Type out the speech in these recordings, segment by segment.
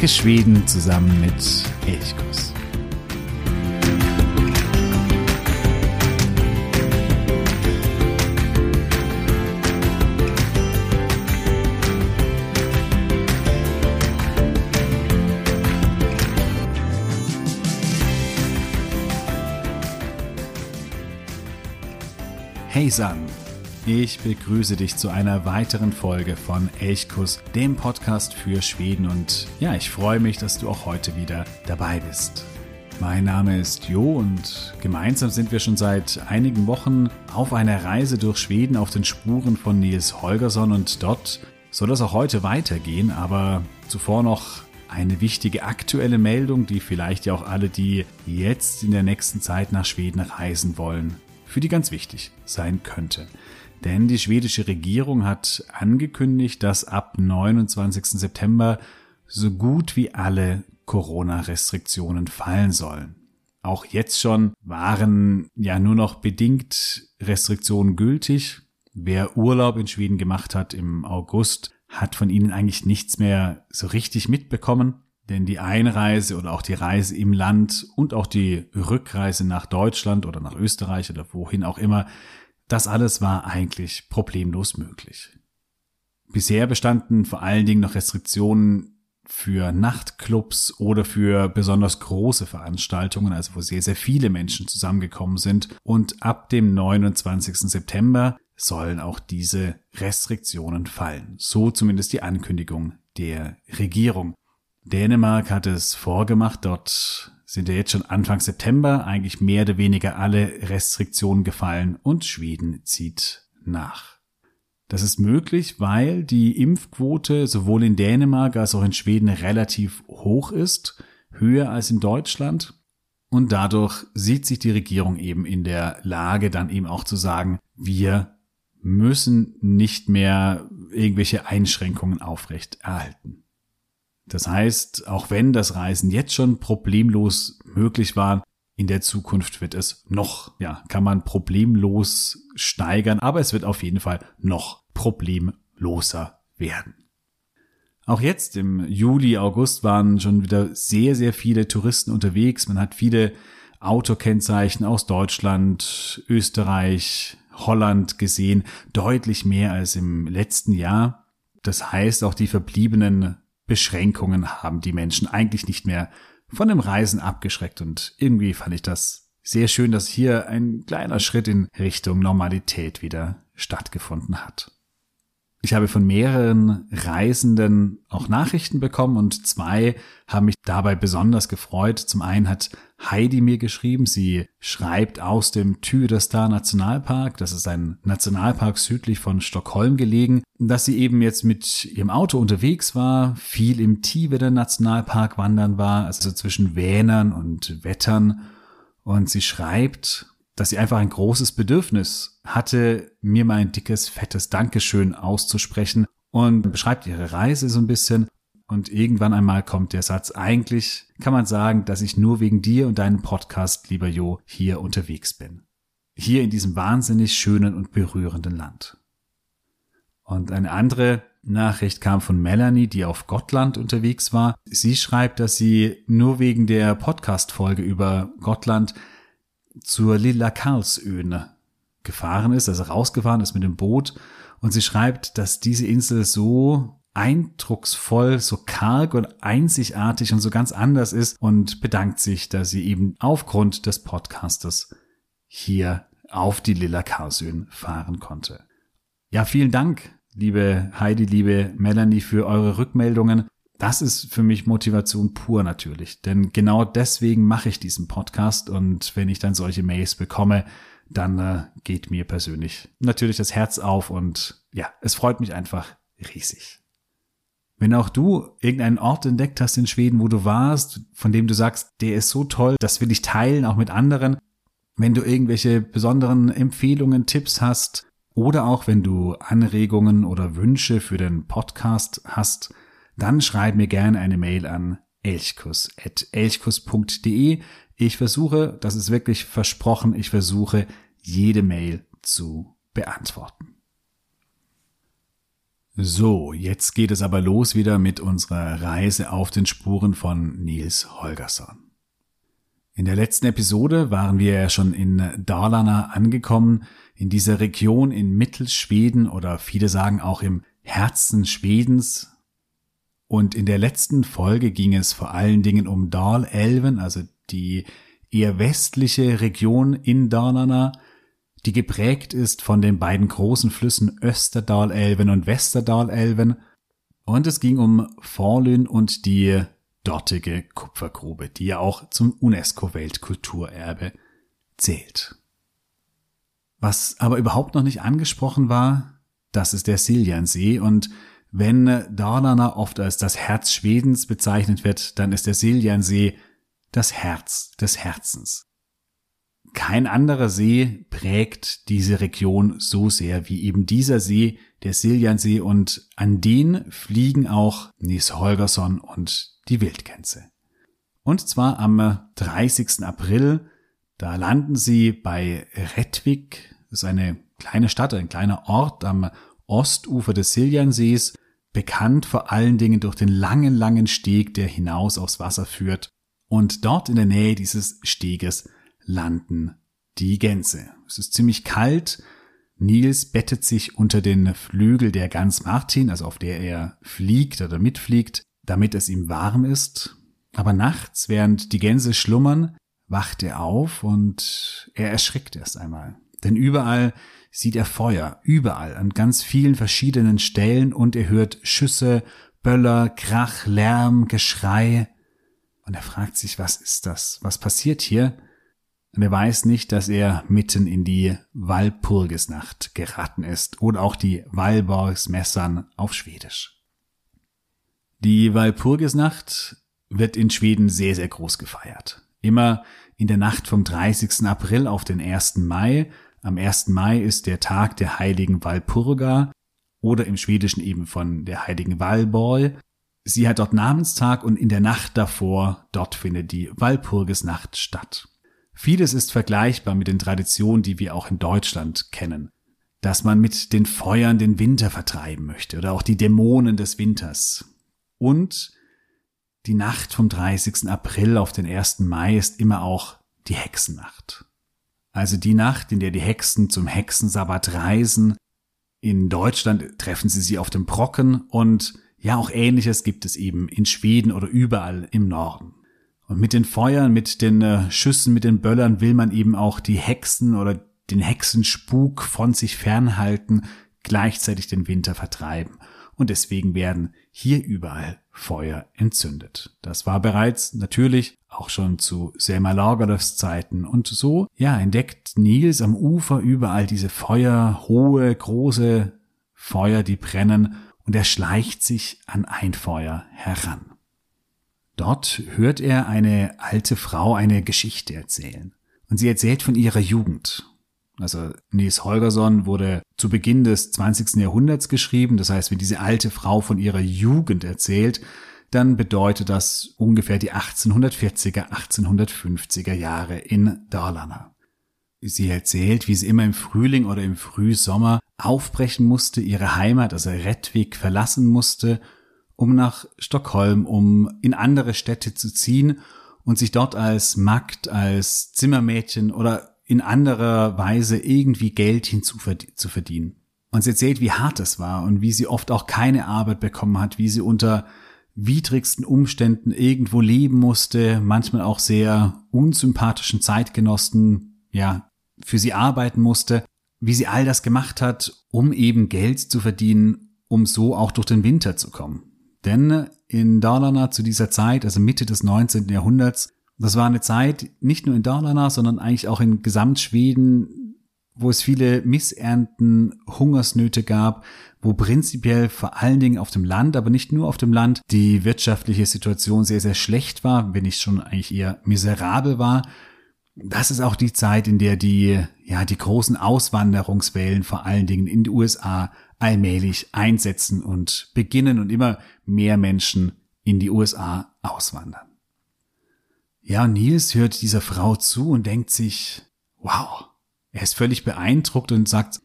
Entdecke Schweden zusammen mit Elchkuss. Hey San, ich begrüße dich zu einer weiteren Folge von Elchkuss, dem Podcast für Schweden und ja, ich freue mich, dass du auch heute wieder dabei bist. Mein Name ist Jo und gemeinsam sind wir schon seit einigen Wochen auf einer Reise durch Schweden auf den Spuren von Nils Holgersson und dort soll es auch heute weitergehen, aber zuvor noch eine wichtige aktuelle Meldung, die vielleicht ja auch alle, die jetzt in der nächsten Zeit nach Schweden reisen wollen, für die ganz wichtig sein könnte. Denn die schwedische Regierung hat angekündigt, dass ab 29. September so gut wie alle Corona-Restriktionen fallen sollen. Auch jetzt schon waren ja nur noch bedingt Restriktionen gültig. Wer Urlaub in Schweden gemacht hat im August, hat von ihnen eigentlich nichts mehr so richtig mitbekommen. Denn die Einreise oder auch die Reise im Land und auch die Rückreise nach Deutschland oder nach Österreich oder wohin auch immer, das alles war eigentlich problemlos möglich. Bisher bestanden vor allen Dingen noch Restriktionen für Nachtclubs oder für besonders große Veranstaltungen, also wo sehr, sehr viele Menschen zusammengekommen sind. Und ab dem 29. September sollen auch diese Restriktionen fallen. So zumindest die Ankündigung der Regierung. Dänemark hat es vorgemacht. Dort sind ja jetzt schon Anfang September eigentlich mehr oder weniger alle Restriktionen gefallen und Schweden zieht nach. Das ist möglich, weil die Impfquote sowohl in Dänemark als auch in Schweden relativ hoch ist, höher als in Deutschland. Und dadurch sieht sich die Regierung eben in der Lage, dann eben auch zu sagen, wir müssen nicht mehr irgendwelche Einschränkungen aufrecht erhalten. Das heißt, auch wenn das Reisen jetzt schon problemlos möglich war, in der Zukunft wird es noch, ja, kann man problemlos steigern, aber es wird auf jeden Fall noch problemloser werden. Auch jetzt im Juli, August waren schon wieder sehr, sehr viele Touristen unterwegs. Man hat viele Autokennzeichen aus Deutschland, Österreich, Holland gesehen, deutlich mehr als im letzten Jahr. Das heißt, auch die verbliebenen Beschränkungen haben die Menschen eigentlich nicht mehr von dem Reisen abgeschreckt und irgendwie fand ich das sehr schön, dass hier ein kleiner Schritt in Richtung Normalität wieder stattgefunden hat. Ich habe von mehreren Reisenden auch Nachrichten bekommen und zwei haben mich dabei besonders gefreut. Zum einen hat Heidi mir geschrieben, sie schreibt aus dem Tyresta Nationalpark, das ist ein Nationalpark südlich von Stockholm gelegen, dass sie eben jetzt mit ihrem Auto unterwegs war, viel im Tiveden Nationalpark wandern war, also zwischen Vänern und Wettern und sie schreibt, dass sie einfach ein großes Bedürfnis hatte, mir mal ein dickes, fettes Dankeschön auszusprechen und beschreibt ihre Reise so ein bisschen. Und irgendwann einmal kommt der Satz, eigentlich kann man sagen, dass ich nur wegen dir und deinem Podcast, lieber Jo, hier unterwegs bin. Hier in diesem wahnsinnig schönen und berührenden Land. Und eine andere Nachricht kam von Melanie, die auf Gottland unterwegs war. Sie schreibt, dass sie nur wegen der Podcast-Folge über Gottland zur Lilla Karlsöhne gefahren ist, also rausgefahren ist mit dem Boot. Und sie schreibt, dass diese Insel so eindrucksvoll, so karg und einzigartig und so ganz anders ist und bedankt sich, dass sie eben aufgrund des Podcastes hier auf die Lilla Karlsöhn fahren konnte. Ja, vielen Dank, liebe Heidi, liebe Melanie, für eure Rückmeldungen. Das ist für mich Motivation pur natürlich, denn genau deswegen mache ich diesen Podcast und wenn ich dann solche Mails bekomme, dann äh, geht mir persönlich natürlich das Herz auf und ja, es freut mich einfach riesig. Wenn auch du irgendeinen Ort entdeckt hast in Schweden, wo du warst, von dem du sagst, der ist so toll, das will ich teilen, auch mit anderen. Wenn du irgendwelche besonderen Empfehlungen, Tipps hast oder auch wenn du Anregungen oder Wünsche für den Podcast hast, dann schreib mir gerne eine Mail an elchkus.elchkus.de. Ich versuche, das ist wirklich versprochen, ich versuche, jede Mail zu beantworten. So, jetzt geht es aber los wieder mit unserer Reise auf den Spuren von Nils Holgersson. In der letzten Episode waren wir ja schon in Dalarna angekommen, in dieser Region in Mittelschweden oder viele sagen auch im Herzen Schwedens. Und in der letzten Folge ging es vor allen Dingen um Dalälven, also die eher westliche Region in Dalarna, die geprägt ist von den beiden großen Flüssen Österdalälven und Westerdalälven. Und es ging um Forlün und die dortige Kupfergrube, die ja auch zum UNESCO-Weltkulturerbe zählt. Was aber überhaupt noch nicht angesprochen war, das ist der Siljansee und wenn Dalarna oft als das Herz Schwedens bezeichnet wird, dann ist der Siljansee das Herz des Herzens. Kein anderer See prägt diese Region so sehr wie eben dieser See, der Siljansee, und an den fliegen auch Nies Holgersson und die Wildgänse. Und zwar am 30. April, da landen sie bei Rettvik, das ist eine kleine Stadt, ein kleiner Ort am Ostufer des Siljansees, bekannt vor allen Dingen durch den langen, langen Steg, der hinaus aufs Wasser führt. Und dort in der Nähe dieses Steges landen die Gänse. Es ist ziemlich kalt. Nils bettet sich unter den Flügel der Gans Martin, also auf der er fliegt oder mitfliegt, damit es ihm warm ist. Aber nachts, während die Gänse schlummern, wacht er auf und er erschrickt erst einmal. Denn überall sieht er Feuer, überall, an ganz vielen verschiedenen Stellen und er hört Schüsse, Böller, Krach, Lärm, Geschrei. Und er fragt sich, was ist das? Was passiert hier? Und er weiß nicht, dass er mitten in die Walpurgisnacht geraten ist oder auch die Walborgsmessern auf Schwedisch. Die Walpurgisnacht wird in Schweden sehr, sehr groß gefeiert. Immer in der Nacht vom 30. April auf den 1. Mai. Am 1. Mai ist der Tag der heiligen Walpurga oder im Schwedischen eben von der heiligen Valborg. Sie hat dort Namenstag und in der Nacht davor, dort findet die Walpurgisnacht statt. Vieles ist vergleichbar mit den Traditionen, die wir auch in Deutschland kennen. Dass man mit den Feuern den Winter vertreiben möchte oder auch die Dämonen des Winters. Und die Nacht vom 30. April auf den 1. Mai ist immer auch die Hexennacht. Also die Nacht, in der die Hexen zum Hexensabbat reisen. In Deutschland treffen sie sie auf dem Brocken und ja, auch ähnliches gibt es eben in Schweden oder überall im Norden. Und mit den Feuern, mit den äh, Schüssen, mit den Böllern will man eben auch die Hexen oder den Hexenspuk von sich fernhalten, gleichzeitig den Winter vertreiben. Und deswegen werden hier überall Feuer entzündet. Das war bereits natürlich auch schon zu Selma Lagerlöfs Zeiten. Und so, ja, entdeckt Nils am Ufer überall diese Feuer, hohe, große Feuer, die brennen, und er schleicht sich an ein Feuer heran. Dort hört er eine alte Frau eine Geschichte erzählen. Und sie erzählt von ihrer Jugend. Also Nils Holgersson wurde zu Beginn des 20. Jahrhunderts geschrieben. Das heißt, wenn diese alte Frau von ihrer Jugend erzählt, dann bedeutet das ungefähr die 1840er, 1850er Jahre in Dalarna. Sie erzählt, wie sie immer im Frühling oder im Frühsommer aufbrechen musste, ihre Heimat, also Rettwig, verlassen musste um nach Stockholm, um in andere Städte zu ziehen und sich dort als Magd, als Zimmermädchen oder in anderer Weise irgendwie Geld hinzuverdienen. Und sie erzählt, wie hart es war und wie sie oft auch keine Arbeit bekommen hat, wie sie unter widrigsten Umständen irgendwo leben musste, manchmal auch sehr unsympathischen Zeitgenossen, ja, für sie arbeiten musste, wie sie all das gemacht hat, um eben Geld zu verdienen, um so auch durch den Winter zu kommen. Denn in Dalarna zu dieser Zeit, also Mitte des 19. Jahrhunderts, das war eine Zeit nicht nur in Dalarna, sondern eigentlich auch in Gesamtschweden, wo es viele Missernten, Hungersnöte gab, wo prinzipiell vor allen Dingen auf dem Land, aber nicht nur auf dem Land, die wirtschaftliche Situation sehr, sehr schlecht war, wenn nicht schon eigentlich eher miserabel war. Das ist auch die Zeit, in der die, ja, die großen Auswanderungswellen vor allen Dingen in die USA allmählich einsetzen und beginnen und immer mehr Menschen in die USA auswandern. Ja, Nils hört dieser Frau zu und denkt sich, wow, er ist völlig beeindruckt und sagt,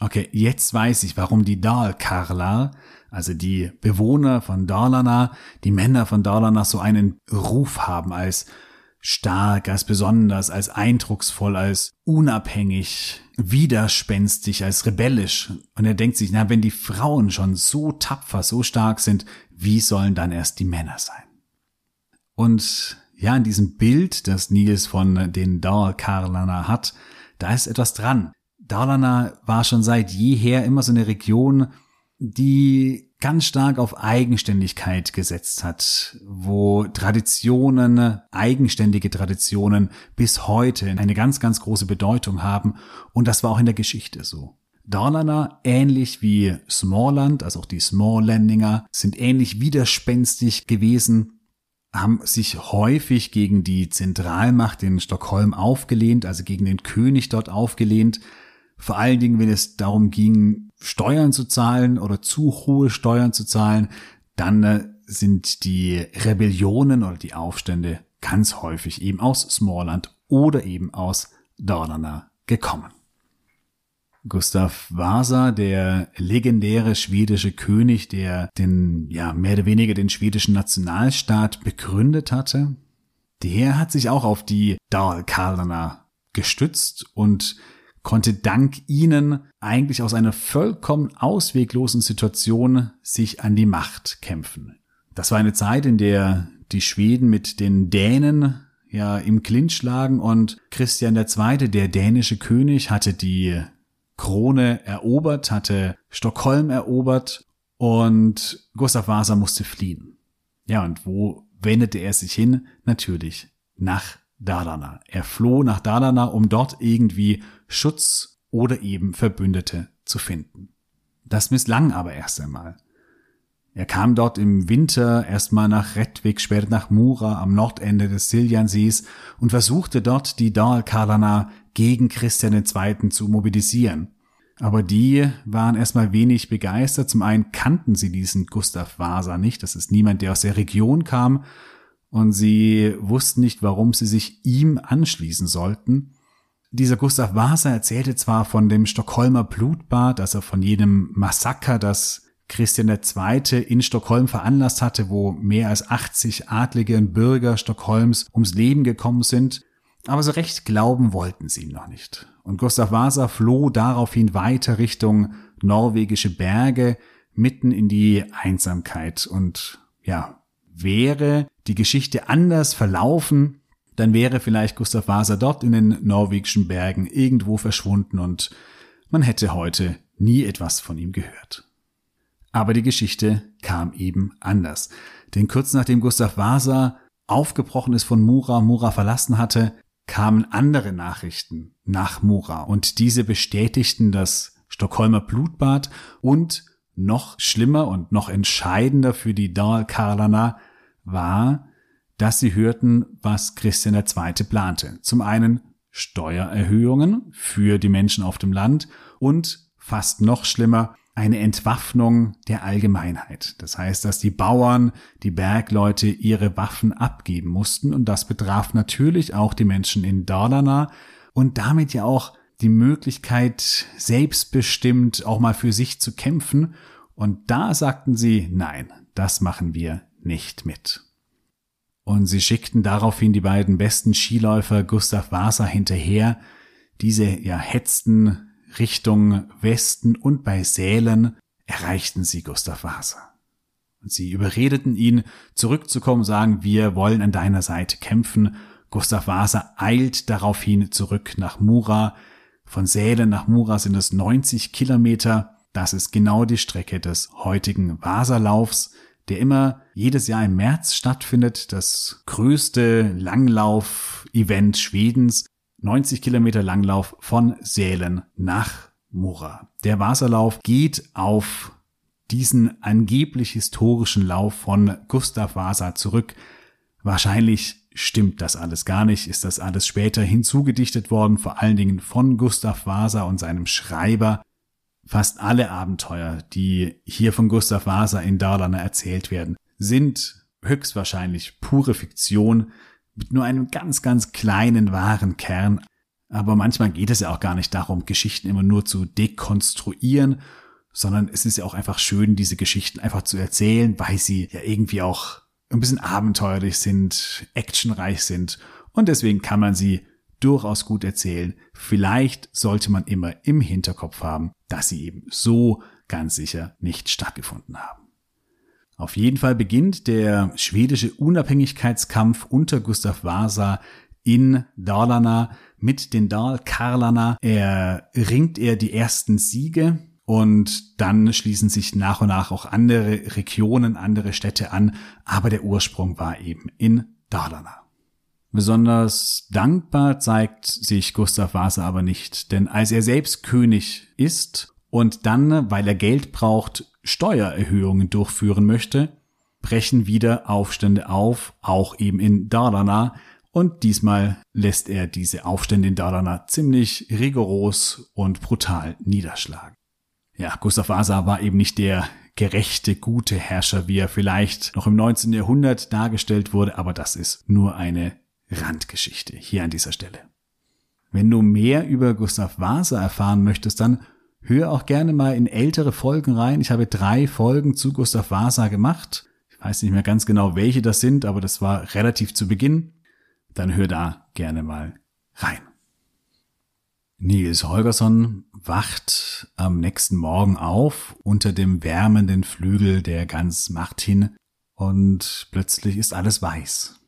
okay, jetzt weiß ich, warum die Dalkarlar, also die Bewohner von Dalarna, die Männer von Dalarna so einen Ruf haben als stark, als besonders, als eindrucksvoll, als unabhängig, widerspenstig, als rebellisch. Und er denkt sich, na, wenn die Frauen schon so tapfer, so stark sind, wie sollen dann erst die Männer sein? Und ja, in diesem Bild, das Nils von den Dalarkarlana hat, da ist etwas dran. Dalarna war schon seit jeher immer so eine Region, die ganz stark auf Eigenständigkeit gesetzt hat, wo Traditionen, eigenständige Traditionen bis heute eine ganz, ganz große Bedeutung haben. Und das war auch in der Geschichte so. Dalarna, ähnlich wie Smallland, also auch die Smalllandinger, sind ähnlich widerspenstig gewesen, haben sich häufig gegen die Zentralmacht in Stockholm aufgelehnt, also gegen den König dort aufgelehnt, vor allen Dingen, wenn es darum ging, Steuern zu zahlen oder zu hohe Steuern zu zahlen, dann äh, sind die Rebellionen oder die Aufstände ganz häufig eben aus Smallland oder eben aus Dalarna gekommen. Gustav Vasa, der legendäre schwedische König, der den, ja, mehr oder weniger den schwedischen Nationalstaat begründet hatte, der hat sich auch auf die Dalkarlana gestützt und konnte dank ihnen eigentlich aus einer vollkommen ausweglosen Situation sich an die Macht kämpfen. Das war eine Zeit, in der die Schweden mit den Dänen ja im Clinch lagen und Christian II., der dänische König, hatte die Krone erobert, hatte Stockholm erobert und Gustav Vasa musste fliehen. Ja, und wo wendete er sich hin? Natürlich nach Dalarna. Er floh nach Dalarna, um dort irgendwie Schutz oder eben Verbündete zu finden. Das misslang aber erst einmal. Er kam dort im Winter erstmal nach Redvik, später nach Mura am Nordende des Siljansees und versuchte dort die Dalkarlana gegen Christian II. zu mobilisieren. Aber die waren erstmal wenig begeistert. Zum einen kannten sie diesen Gustav Vasa nicht. Das ist niemand, der aus der Region kam und sie wussten nicht, warum sie sich ihm anschließen sollten. Dieser Gustav Vasa erzählte zwar von dem Stockholmer Blutbad, also von jedem Massaker, das Christian II. in Stockholm veranlasst hatte, wo mehr als 80 Adlige und Bürger Stockholms ums Leben gekommen sind, aber so recht glauben wollten sie ihm noch nicht. Und Gustav Vasa floh daraufhin weiter Richtung norwegische Berge, mitten in die Einsamkeit und ja, wäre die Geschichte anders verlaufen, dann wäre vielleicht Gustav Vasa dort in den norwegischen Bergen irgendwo verschwunden und man hätte heute nie etwas von ihm gehört. Aber die Geschichte kam eben anders. Denn kurz nachdem Gustav Vasa aufgebrochen ist von Mura, Mura verlassen hatte, kamen andere Nachrichten nach Mura und diese bestätigten das Stockholmer Blutbad und noch schlimmer und noch entscheidender für die Dal Karlana war, dass sie hörten, was Christian II. plante. Zum einen Steuererhöhungen für die Menschen auf dem Land und fast noch schlimmer, eine Entwaffnung der Allgemeinheit. Das heißt, dass die Bauern, die Bergleute ihre Waffen abgeben mussten und das betraf natürlich auch die Menschen in Dalarna und damit ja auch die Möglichkeit, selbstbestimmt auch mal für sich zu kämpfen. Und da sagten sie, nein, das machen wir nicht mit. Und sie schickten daraufhin die beiden besten Skiläufer Gustav Vasa hinterher. Diese ja hetzten Richtung Westen und bei Sälen erreichten sie Gustav Vasa. Und sie überredeten ihn, zurückzukommen, sagen, wir wollen an deiner Seite kämpfen. Gustav Vasa eilt daraufhin zurück nach Mura. Von Sälen nach Mura sind es 90 Kilometer. Das ist genau die Strecke des heutigen Vasalaufs der immer jedes Jahr im März stattfindet. Das größte Langlauf-Event Schwedens. 90 Kilometer Langlauf von Sälen nach Mora. Der Wasserlauf geht auf diesen angeblich historischen Lauf von Gustav Vasa zurück. Wahrscheinlich stimmt das alles gar nicht, ist das alles später hinzugedichtet worden, vor allen Dingen von Gustav Vasa und seinem Schreiber Fast alle Abenteuer, die hier von Gustav Vasa in Dalarna erzählt werden, sind höchstwahrscheinlich pure Fiktion mit nur einem ganz, ganz kleinen wahren Kern. Aber manchmal geht es ja auch gar nicht darum, Geschichten immer nur zu dekonstruieren, sondern es ist ja auch einfach schön, diese Geschichten einfach zu erzählen, weil sie ja irgendwie auch ein bisschen abenteuerlich sind, actionreich sind und deswegen kann man sie durchaus gut erzählen. Vielleicht sollte man immer im Hinterkopf haben, dass sie eben so ganz sicher nicht stattgefunden haben. Auf jeden Fall beginnt der schwedische Unabhängigkeitskampf unter Gustav Vasa in Dalarna mit den Dalkarlarna. Er ringt er die ersten Siege und dann schließen sich nach und nach auch andere Regionen, andere Städte an, aber der Ursprung war eben in Dalarna. Besonders dankbar zeigt sich Gustav Vasa aber nicht, denn als er selbst König ist und dann, weil er Geld braucht, Steuererhöhungen durchführen möchte, brechen wieder Aufstände auf, auch eben in Dalarna, und diesmal lässt er diese Aufstände in Dalarna ziemlich rigoros und brutal niederschlagen. Ja, Gustav Vasa war eben nicht der gerechte, gute Herrscher, wie er vielleicht noch im 19. Jahrhundert dargestellt wurde, aber das ist nur eine Randgeschichte hier an dieser Stelle. Wenn du mehr über Gustav Vasa erfahren möchtest, dann hör auch gerne mal in ältere Folgen rein. Ich habe drei Folgen zu Gustav Vasa gemacht. Ich weiß nicht mehr ganz genau, welche das sind, aber das war relativ zu Beginn. Dann hör da gerne mal rein. Nils Holgersson wacht am nächsten Morgen auf unter dem wärmenden Flügel der Gans Martin und plötzlich ist alles weiß.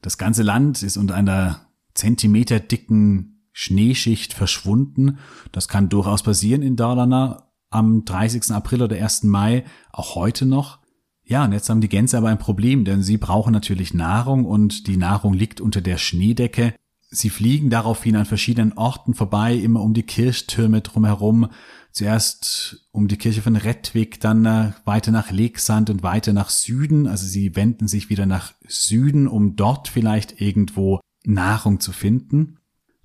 Das ganze Land ist unter einer zentimeterdicken Schneeschicht verschwunden. Das kann durchaus passieren in Dalarna am 30. April oder 1. Mai, auch heute noch. Ja, und jetzt haben die Gänse aber ein Problem, denn sie brauchen natürlich Nahrung und die Nahrung liegt unter der Schneedecke. Sie fliegen daraufhin an verschiedenen Orten vorbei, immer um die Kirchtürme drumherum. Zuerst um die Kirche von Rettwig, dann äh, weiter nach Legsand und weiter nach Süden. Also sie wenden sich wieder nach Süden, um dort vielleicht irgendwo Nahrung zu finden.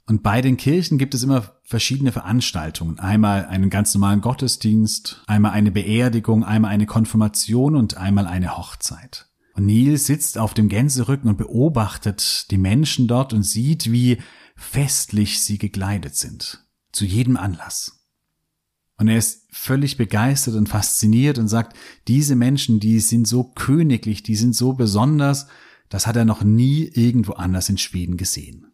Und bei den Kirchen gibt es immer verschiedene Veranstaltungen. Einmal einen ganz normalen Gottesdienst, einmal eine Beerdigung, einmal eine Konfirmation und einmal eine Hochzeit. Und Neil sitzt auf dem Gänserücken und beobachtet die Menschen dort und sieht, wie festlich sie gekleidet sind. Zu jedem Anlass. Und er ist völlig begeistert und fasziniert und sagt, diese Menschen, die sind so königlich, die sind so besonders, das hat er noch nie irgendwo anders in Schweden gesehen.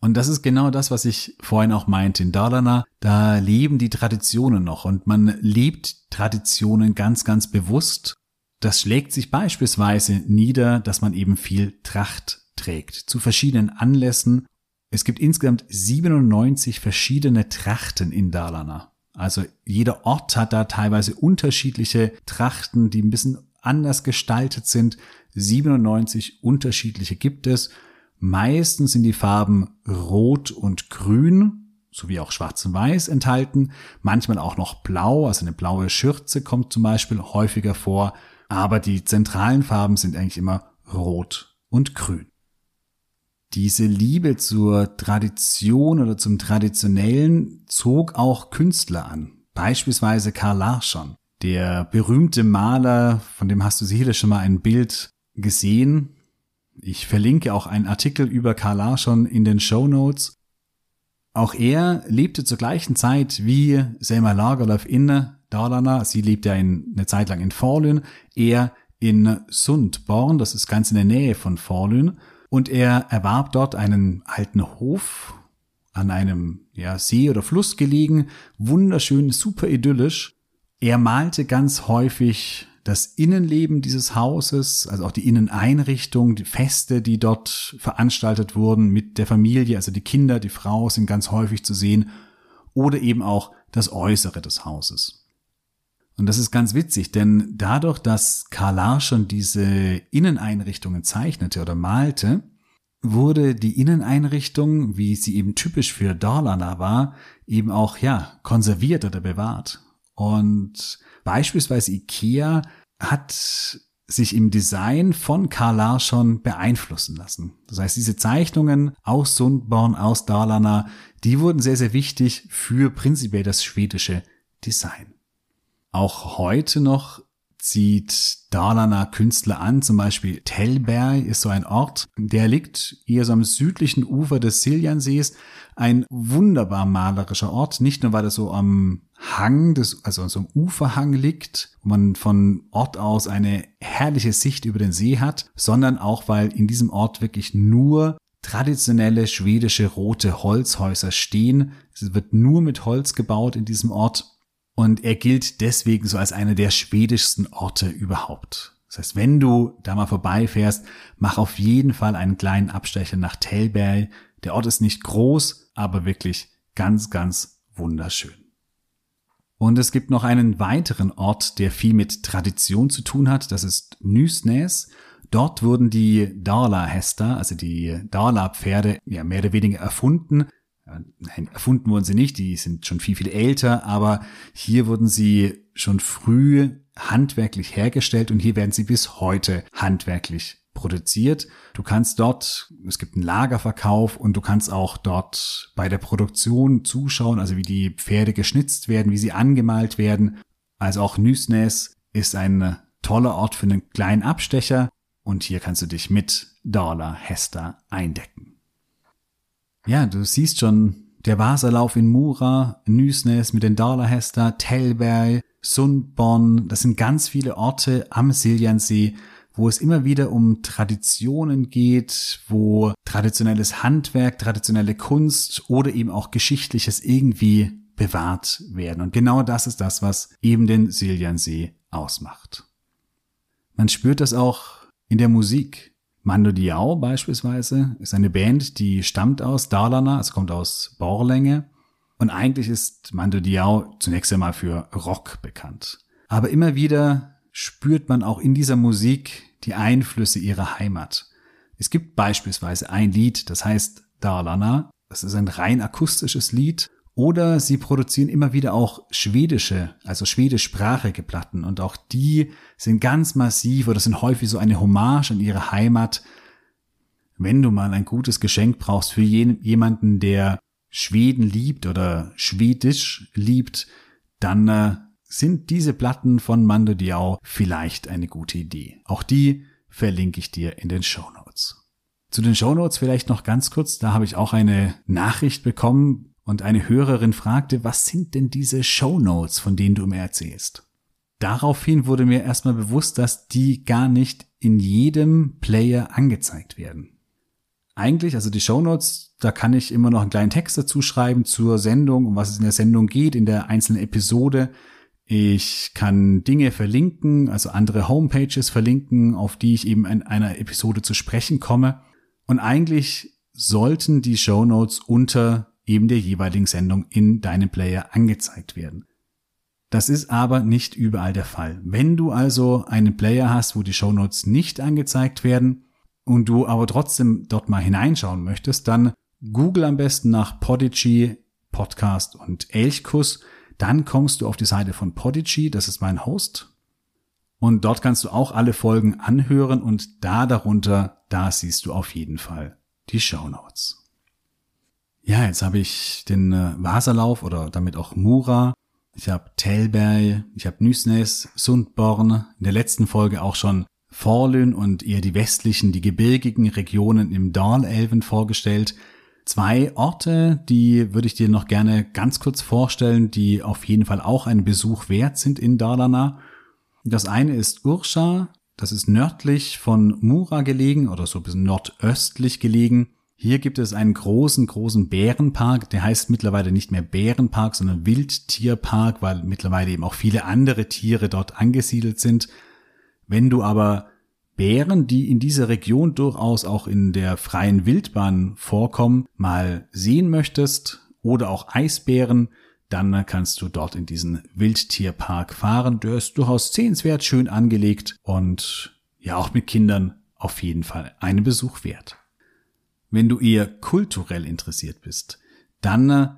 Und das ist genau das, was ich vorhin auch meinte. In Dalarna, da leben die Traditionen noch und man lebt Traditionen ganz, ganz bewusst das schlägt sich beispielsweise nieder, dass man eben viel Tracht trägt zu verschiedenen Anlässen. Es gibt insgesamt 97 verschiedene Trachten in Dalarna. Also jeder Ort hat da teilweise unterschiedliche Trachten, die ein bisschen anders gestaltet sind. 97 unterschiedliche gibt es. Meistens sind die Farben rot und grün sowie auch schwarz und weiß enthalten. Manchmal auch noch blau, also eine blaue Schürze kommt zum Beispiel häufiger vor aber die zentralen Farben sind eigentlich immer rot und grün. Diese Liebe zur Tradition oder zum Traditionellen zog auch Künstler an, beispielsweise Karl Larsson, der berühmte Maler, von dem hast du sicherlich schon mal ein Bild gesehen. Ich verlinke auch einen Artikel über Karl Larsson in den Show Notes. Auch er lebte zur gleichen Zeit wie Selma Lagerlöf in Dalarna. Sie lebt ja in, eine Zeit lang in Forlün, er in Sundborn, das ist ganz in der Nähe von Forlün. Und er erwarb dort einen alten Hof an einem ja, See oder Fluss gelegen, wunderschön, super idyllisch. Er malte ganz häufig das Innenleben dieses Hauses, also auch die Inneneinrichtung, die Feste, die dort veranstaltet wurden mit der Familie, also die Kinder, die Frau sind ganz häufig zu sehen, oder eben auch das Äußere des Hauses. Und das ist ganz witzig, denn dadurch, dass Karl Larsson diese Inneneinrichtungen zeichnete oder malte, wurde die Inneneinrichtung, wie sie eben typisch für Dalarna war, eben auch, ja, konserviert oder bewahrt. Und beispielsweise Ikea hat sich im Design von Karl Larsson beeinflussen lassen. Das heißt, diese Zeichnungen aus Sundborn, aus Dalarna, die wurden sehr, sehr wichtig für prinzipiell das schwedische Design. Auch heute noch zieht Dalarner Künstler an. Zum Beispiel Tellberg ist so ein Ort, der liegt eher so am südlichen Ufer des Siljansees. Ein wunderbar malerischer Ort, nicht nur weil er so am Hang, des, also so einem Uferhang liegt, wo man von Ort aus eine herrliche Sicht über den See hat, sondern auch weil in diesem Ort wirklich nur traditionelle schwedische rote Holzhäuser stehen. Es wird nur mit Holz gebaut in diesem Ort und er gilt deswegen so als einer der schwedischsten Orte überhaupt. Das heißt, wenn du da mal vorbeifährst, mach auf jeden Fall einen kleinen Abstecher nach Tellberg. Der Ort ist nicht groß, aber wirklich ganz, ganz wunderschön. Und es gibt noch einen weiteren Ort, der viel mit Tradition zu tun hat. Das ist Nysnäs. Dort wurden die Darla-Hester, also die Darla-Pferde, ja, mehr oder weniger erfunden nein, erfunden wurden sie nicht, die sind schon viel, viel älter, aber hier wurden sie schon früh handwerklich hergestellt und hier werden sie bis heute handwerklich produziert. Du kannst dort, es gibt einen Lagerverkauf und du kannst auch dort bei der Produktion zuschauen, also wie die Pferde geschnitzt werden, wie sie angemalt werden. Also auch Nüsnes ist ein toller Ort für einen kleinen Abstecher und hier kannst du dich mit Dollar Hester eindecken. Ja, du siehst schon, der Wasserlauf in Mura, Nysnes mit den Dalarhester, Tellberg, Sundborn, das sind ganz viele Orte am Siljansee, wo es immer wieder um Traditionen geht, wo traditionelles Handwerk, traditionelle Kunst oder eben auch geschichtliches irgendwie bewahrt werden. Und genau das ist das, was eben den Siljansee ausmacht. Man spürt das auch in der Musik. Mando Diao beispielsweise ist eine Band, die stammt aus Dalarna, also kommt aus Borlänge. Und eigentlich ist Mando Diao zunächst einmal für Rock bekannt. Aber immer wieder spürt man auch in dieser Musik die Einflüsse ihrer Heimat. Es gibt beispielsweise ein Lied, das heißt Dalarna. Das ist ein rein akustisches Lied oder sie produzieren immer wieder auch schwedische, also schwedischsprachige Platten und auch die sind ganz massiv oder sind häufig so eine Hommage an ihre Heimat. Wenn du mal ein gutes Geschenk brauchst für jemanden, der Schweden liebt oder Schwedisch liebt, dann äh, sind diese Platten von Mando Diao vielleicht eine gute Idee. Auch die verlinke ich dir in den Show Notes. Zu den Show Notes vielleicht noch ganz kurz, da habe ich auch eine Nachricht bekommen und eine Hörerin fragte, was sind denn diese Show Notes, von denen du mir erzählst? Daraufhin wurde mir erstmal bewusst, dass die gar nicht in jedem Player angezeigt werden. Eigentlich, also die Show Notes, da kann ich immer noch einen kleinen Text dazu schreiben zur Sendung, um was es in der Sendung geht, in der einzelnen Episode. Ich kann Dinge verlinken, also andere Homepages verlinken, auf die ich eben in einer Episode zu sprechen komme. Und eigentlich sollten die Show Notes unter eben der jeweiligen Sendung in deinem Player angezeigt werden. Das ist aber nicht überall der Fall. Wenn du also einen Player hast, wo die Shownotes nicht angezeigt werden und du aber trotzdem dort mal hineinschauen möchtest, dann google am besten nach Podigy, Podcast und Elchkuss. Dann kommst du auf die Seite von Podigy, das ist mein Host. Und dort kannst du auch alle Folgen anhören und da darunter, da siehst du auf jeden Fall die Shownotes. Ja, jetzt habe ich den äh, Wasserlauf oder damit auch Mura. Ich habe Telberg, ich habe Nysnes, Sundborn, in der letzten Folge auch schon Forlün und eher die westlichen, die gebirgigen Regionen im Dalelven vorgestellt. Zwei Orte, die würde ich dir noch gerne ganz kurz vorstellen, die auf jeden Fall auch einen Besuch wert sind in Dalarna. Das eine ist Urscha, das ist nördlich von Mura gelegen oder so ein bisschen nordöstlich gelegen. Hier gibt es einen großen, großen Bärenpark. Der heißt mittlerweile nicht mehr Bärenpark, sondern Wildtierpark, weil mittlerweile eben auch viele andere Tiere dort angesiedelt sind. Wenn du aber Bären, die in dieser Region durchaus auch in der freien Wildbahn vorkommen, mal sehen möchtest oder auch Eisbären, dann kannst du dort in diesen Wildtierpark fahren. Der ist durchaus sehenswert, schön angelegt und ja auch mit Kindern auf jeden Fall einen Besuch wert. Wenn du eher kulturell interessiert bist, dann äh,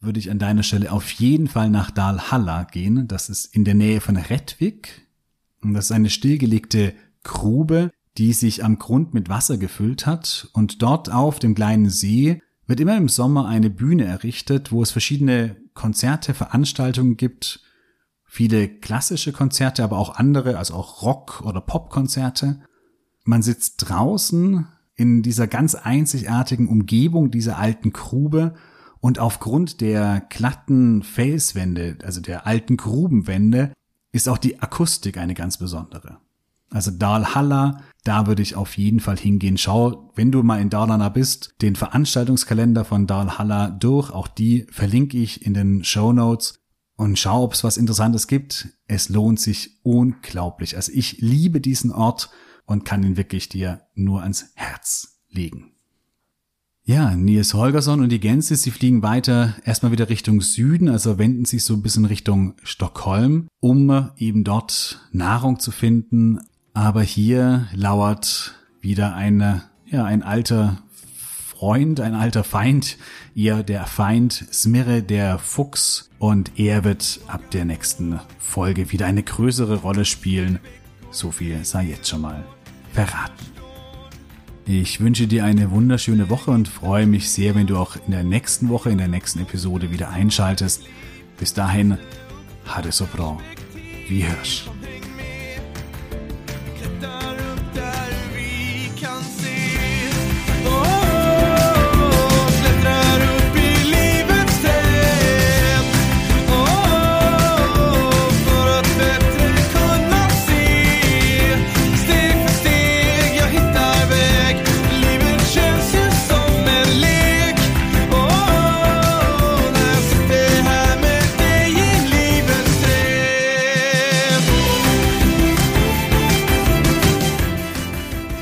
würde ich an deiner Stelle auf jeden Fall nach Dalhalla gehen. Das ist in der Nähe von Redvik. Und das ist eine stillgelegte Grube, die sich am Grund mit Wasser gefüllt hat. Und dort auf dem kleinen See wird immer im Sommer eine Bühne errichtet, wo es verschiedene Konzerte, Veranstaltungen gibt viele klassische Konzerte, aber auch andere, also auch Rock- oder Popkonzerte. Man sitzt draußen in dieser ganz einzigartigen Umgebung dieser alten Grube und aufgrund der glatten Felswände, also der alten Grubenwände, ist auch die Akustik eine ganz besondere. Also Dalhalla, da würde ich auf jeden Fall hingehen. Schau, wenn du mal in Dalarna bist, den Veranstaltungskalender von Dalhalla durch. Auch die verlinke ich in den Show Notes und schau, ob es was Interessantes gibt. Es lohnt sich unglaublich. Also ich liebe diesen Ort und kann ihn wirklich dir nur ans Herz legen. Ja, Nils Holgersson und die Gänse, sie fliegen weiter erstmal wieder Richtung Süden, also wenden sich so ein bisschen Richtung Stockholm, um eben dort Nahrung zu finden. Aber hier lauert wieder eine, ja, ein alter Freund, ein alter Feind, ihr der Feind Smirre der Fuchs und er wird ab der nächsten Folge wieder eine größere Rolle spielen. So viel sei jetzt schon mal verraten. Ich wünsche dir eine wunderschöne Woche und freue mich sehr, wenn du auch in der nächsten Woche, in der nächsten Episode wieder einschaltest. Bis dahin, Hade Sopran, wie Hirsch.